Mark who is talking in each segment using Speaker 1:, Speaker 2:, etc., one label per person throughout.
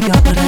Speaker 1: you got it.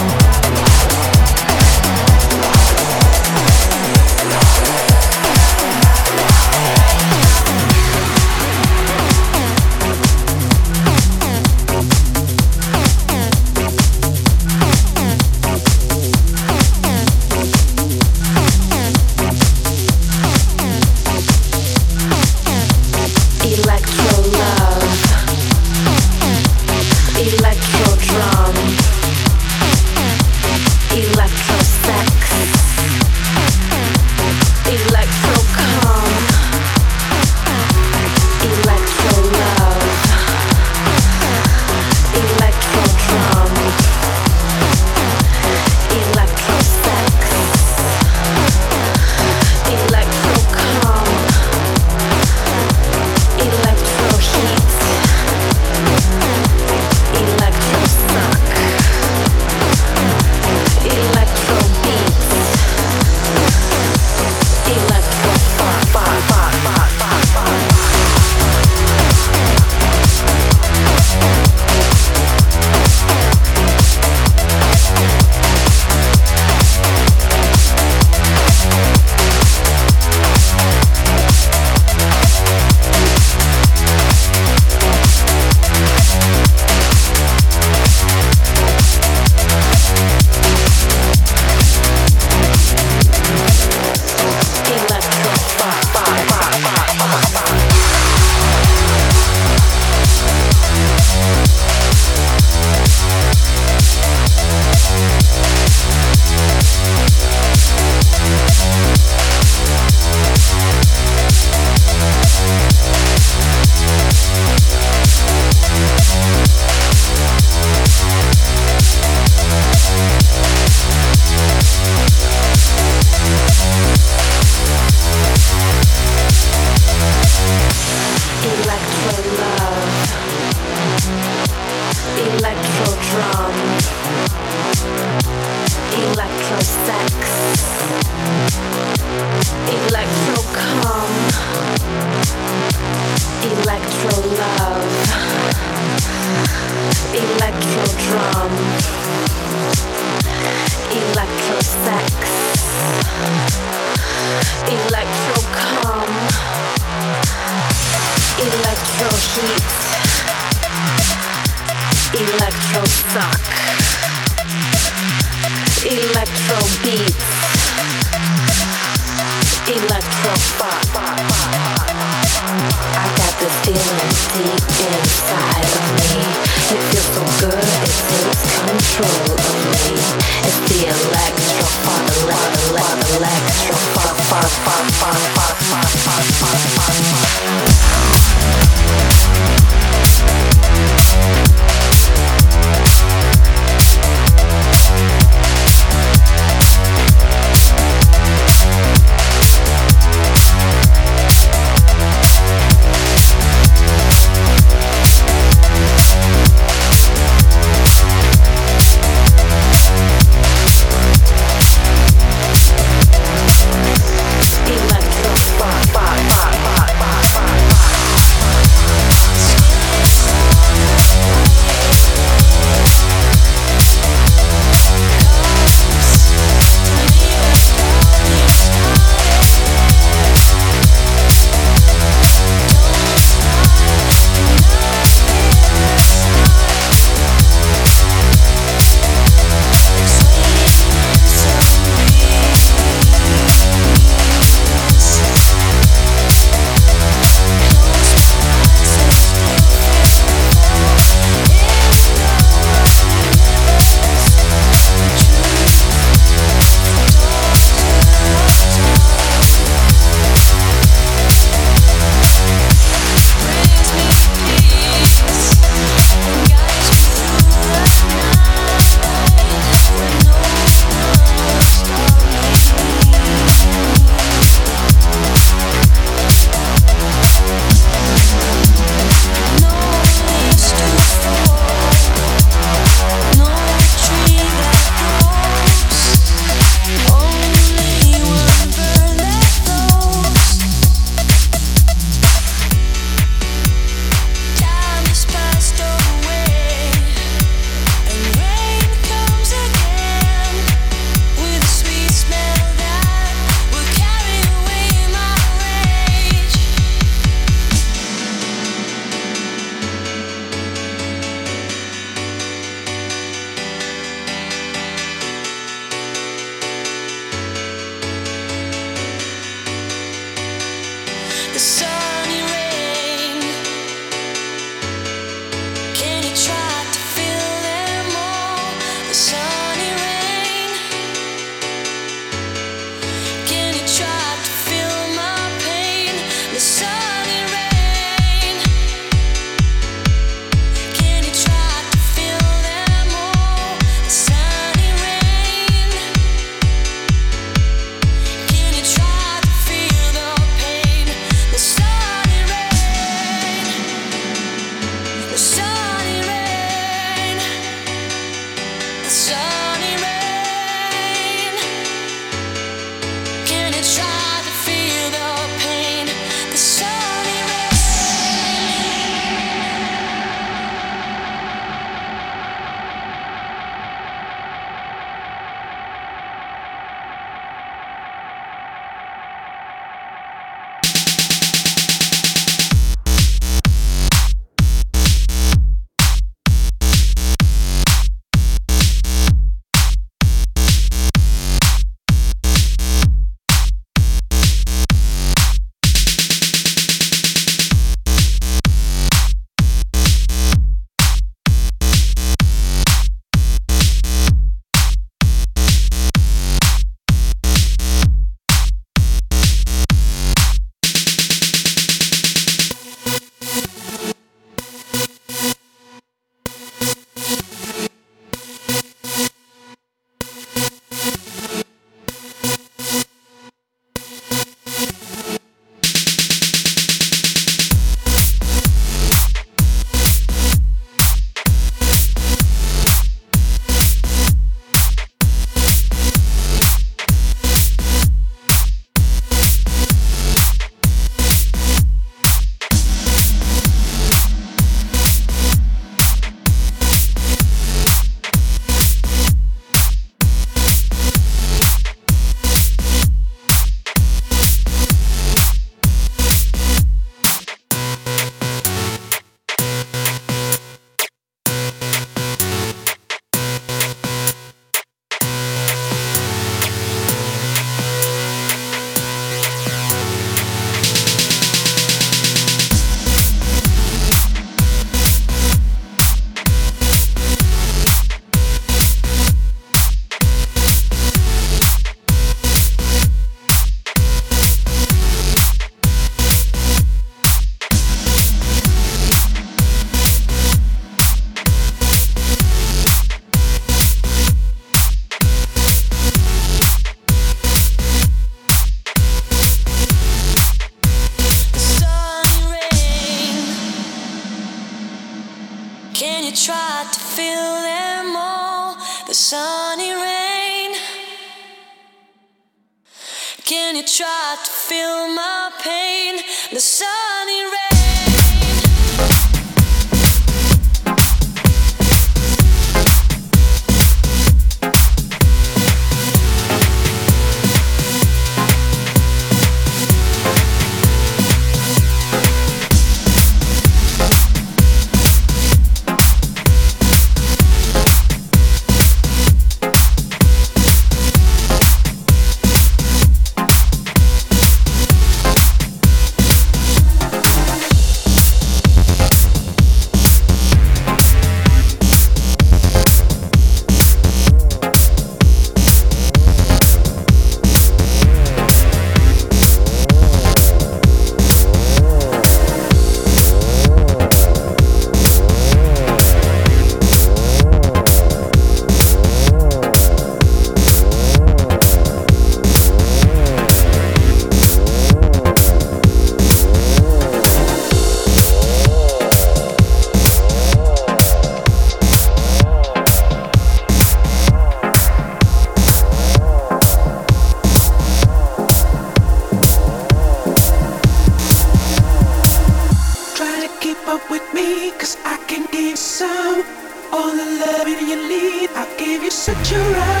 Speaker 2: Such a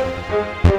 Speaker 2: Música